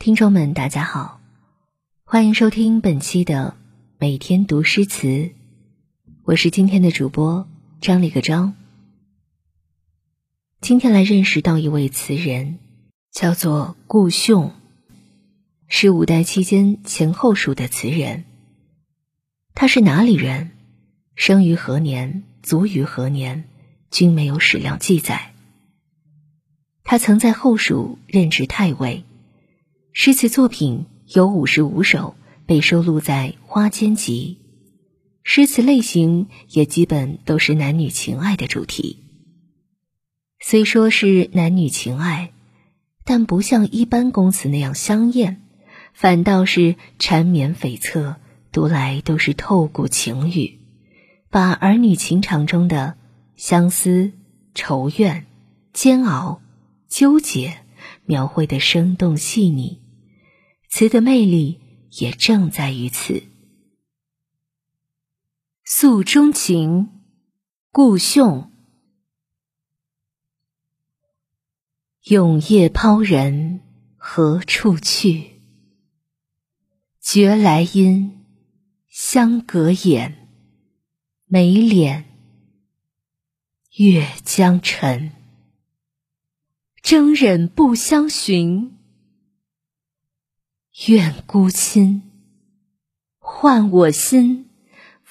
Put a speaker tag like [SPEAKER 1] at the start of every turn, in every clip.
[SPEAKER 1] 听众们，大家好，欢迎收听本期的每天读诗词，我是今天的主播张立个张。今天来认识到一位词人，叫做顾兄，是五代期间前后蜀的词人。他是哪里人？生于何年？卒于何年？均没有史料记载。他曾在后蜀任职太尉。诗词作品有五十五首，被收录在《花间集》。诗词类型也基本都是男女情爱的主题。虽说是男女情爱，但不像一般公词那样香艳，反倒是缠绵悱恻，读来都是透骨情语，把儿女情长中的相思、愁怨、煎熬、纠结描绘的生动细腻。词的魅力也正在于此。诉衷情，顾兄。永夜抛人何处去？觉来音，相隔眼，眉敛，月将沉。征忍不相寻。愿孤亲换我心，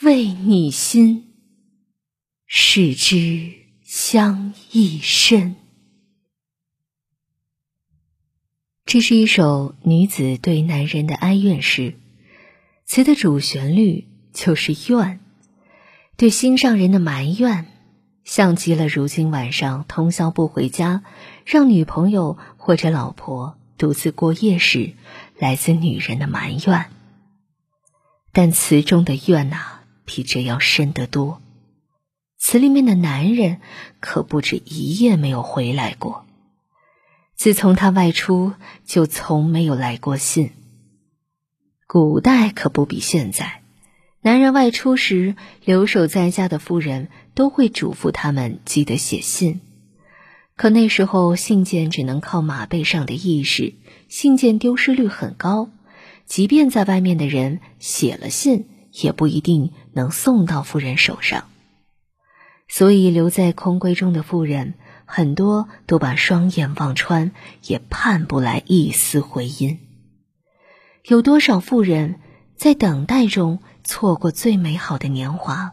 [SPEAKER 1] 为你心，使之相忆深。这是一首女子对男人的哀怨诗，词的主旋律就是怨，对心上人的埋怨，像极了如今晚上通宵不回家，让女朋友或者老婆独自过夜时。来自女人的埋怨，但词中的怨呐，比这要深得多。词里面的男人可不止一夜没有回来过，自从他外出，就从没有来过信。古代可不比现在，男人外出时，留守在家的妇人都会嘱咐他们记得写信。可那时候信件只能靠马背上的意识，信件丢失率很高，即便在外面的人写了信，也不一定能送到夫人手上。所以留在空闺中的妇人，很多都把双眼望穿，也盼不来一丝回音。有多少妇人在等待中错过最美好的年华，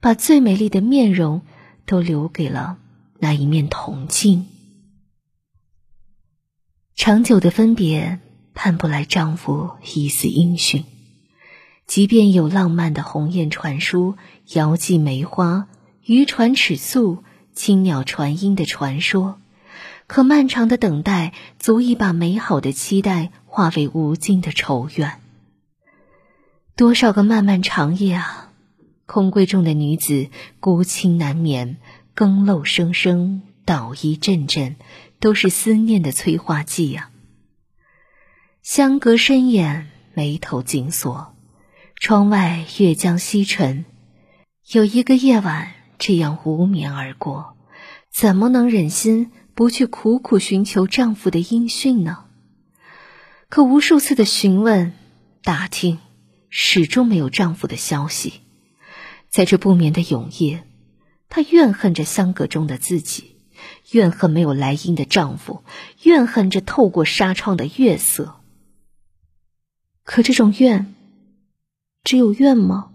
[SPEAKER 1] 把最美丽的面容都留给了。那一面铜镜，长久的分别盼不来丈夫一丝音讯。即便有浪漫的鸿雁传书、遥寄梅花、渔船尺素、青鸟传音的传说，可漫长的等待足以把美好的期待化为无尽的愁怨。多少个漫漫长夜啊，空闺中的女子孤清难眠。更漏声声，倒一阵阵，都是思念的催化剂呀。相隔深眼，眉头紧锁，窗外月将西沉。有一个夜晚这样无眠而过，怎么能忍心不去苦苦寻求丈夫的音讯呢？可无数次的询问、打听，始终没有丈夫的消息。在这不眠的永夜。她怨恨着相隔中的自己，怨恨没有来音的丈夫，怨恨着透过纱窗的月色。可这种怨，只有怨吗？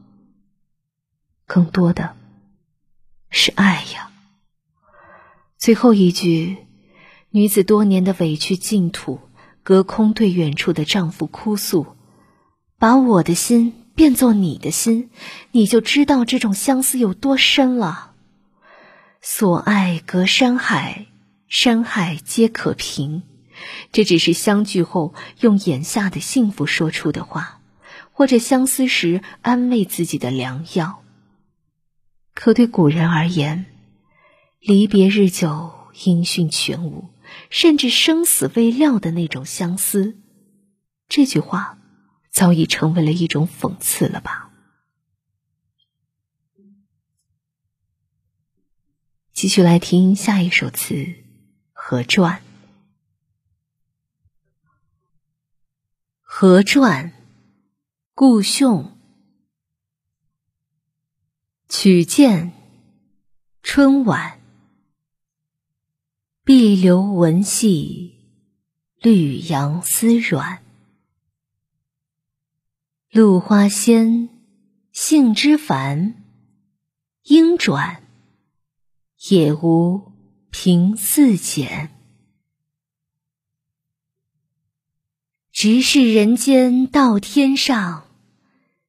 [SPEAKER 1] 更多的是爱呀。最后一句，女子多年的委屈净土，隔空对远处的丈夫哭诉：“把我的心变作你的心，你就知道这种相思有多深了。”所爱隔山海，山海皆可平。这只是相聚后用眼下的幸福说出的话，或者相思时安慰自己的良药。可对古人而言，离别日久，音讯全无，甚至生死未料的那种相思，这句话早已成为了一种讽刺了吧？继续来听下一首词《何传》。何传，顾兄。曲见春晚，碧流文细，绿杨丝软。露花鲜，杏枝繁，莺转，也无平似简。直视人间到天上，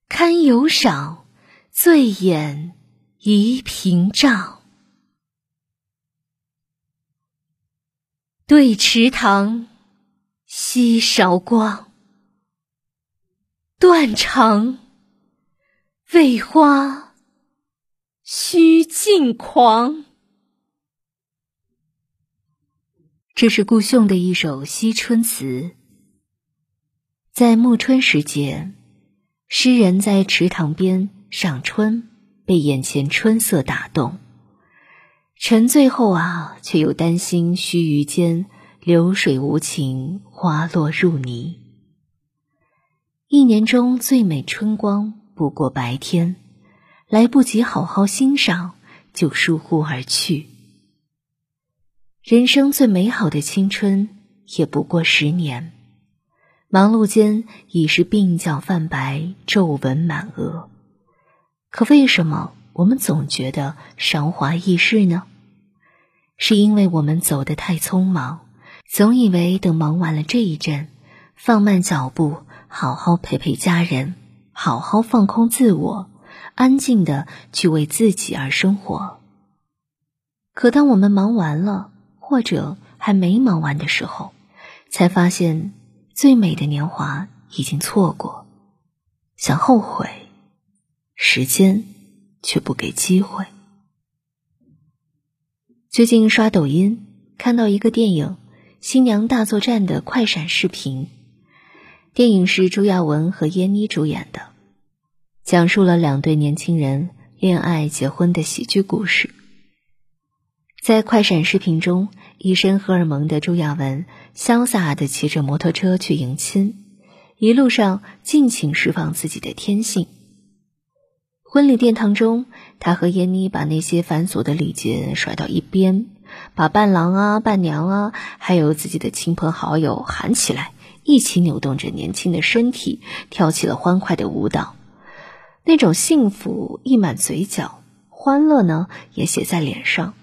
[SPEAKER 1] 堪有赏，醉眼疑屏障。对池塘惜韶光，断肠为花须尽狂。这是顾兄的一首惜春词。在暮春时节，诗人在池塘边赏春，被眼前春色打动，沉醉后啊，却又担心须臾间流水无情，花落入泥。一年中最美春光不过白天，来不及好好欣赏，就疏忽而去。人生最美好的青春，也不过十年。忙碌间已是鬓角泛白，皱纹满额。可为什么我们总觉得韶华易逝呢？是因为我们走得太匆忙，总以为等忙完了这一阵，放慢脚步，好好陪陪家人，好好放空自我，安静的去为自己而生活。可当我们忙完了，或者还没忙完的时候，才发现。最美的年华已经错过，想后悔，时间却不给机会。最近刷抖音看到一个电影《新娘大作战》的快闪视频，电影是朱亚文和闫妮主演的，讲述了两对年轻人恋爱结婚的喜剧故事。在快闪视频中。一身荷尔蒙的朱亚文潇洒的骑着摩托车去迎亲，一路上尽情释放自己的天性。婚礼殿堂中，他和闫妮把那些繁琐的礼节甩到一边，把伴郎啊、伴娘啊，还有自己的亲朋好友喊起来，一起扭动着年轻的身体，跳起了欢快的舞蹈。那种幸福溢满嘴角，欢乐呢也写在脸上。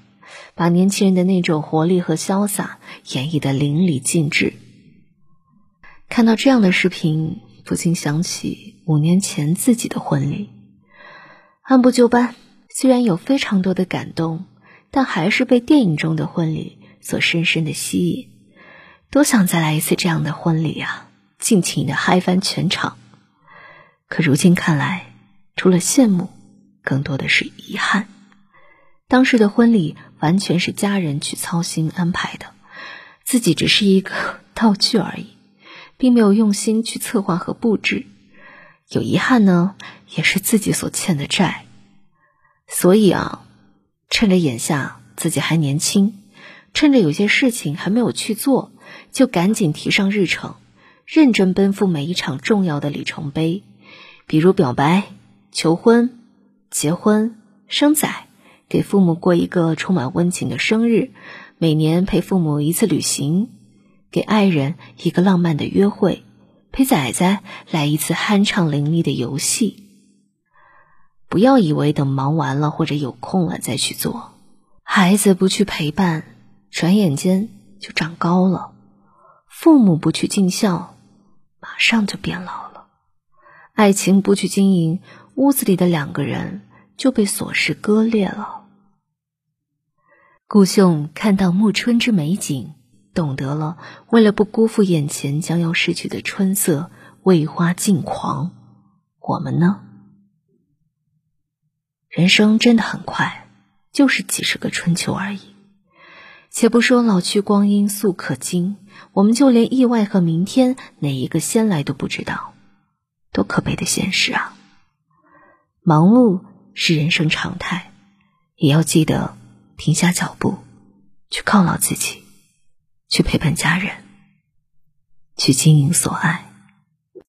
[SPEAKER 1] 把年轻人的那种活力和潇洒演绎的淋漓尽致。看到这样的视频，不禁想起五年前自己的婚礼，按部就班，虽然有非常多的感动，但还是被电影中的婚礼所深深的吸引。多想再来一次这样的婚礼啊，尽情的嗨翻全场。可如今看来，除了羡慕，更多的是遗憾。当时的婚礼完全是家人去操心安排的，自己只是一个道具而已，并没有用心去策划和布置。有遗憾呢，也是自己所欠的债。所以啊，趁着眼下自己还年轻，趁着有些事情还没有去做，就赶紧提上日程，认真奔赴每一场重要的里程碑，比如表白、求婚、结婚、生仔。给父母过一个充满温情的生日，每年陪父母一次旅行，给爱人一个浪漫的约会，陪仔仔来一次酣畅淋漓的游戏。不要以为等忙完了或者有空了再去做，孩子不去陪伴，转眼间就长高了；父母不去尽孝，马上就变老了；爱情不去经营，屋子里的两个人。就被琐事割裂了。顾兄看到暮春之美景，懂得了为了不辜负眼前将要逝去的春色，为花尽狂。我们呢？人生真的很快，就是几十个春秋而已。且不说老去光阴速可惊，我们就连意外和明天哪一个先来都不知道，多可悲的现实啊！忙碌。是人生常态，也要记得停下脚步，去犒劳自己，去陪伴家人，去经营所爱。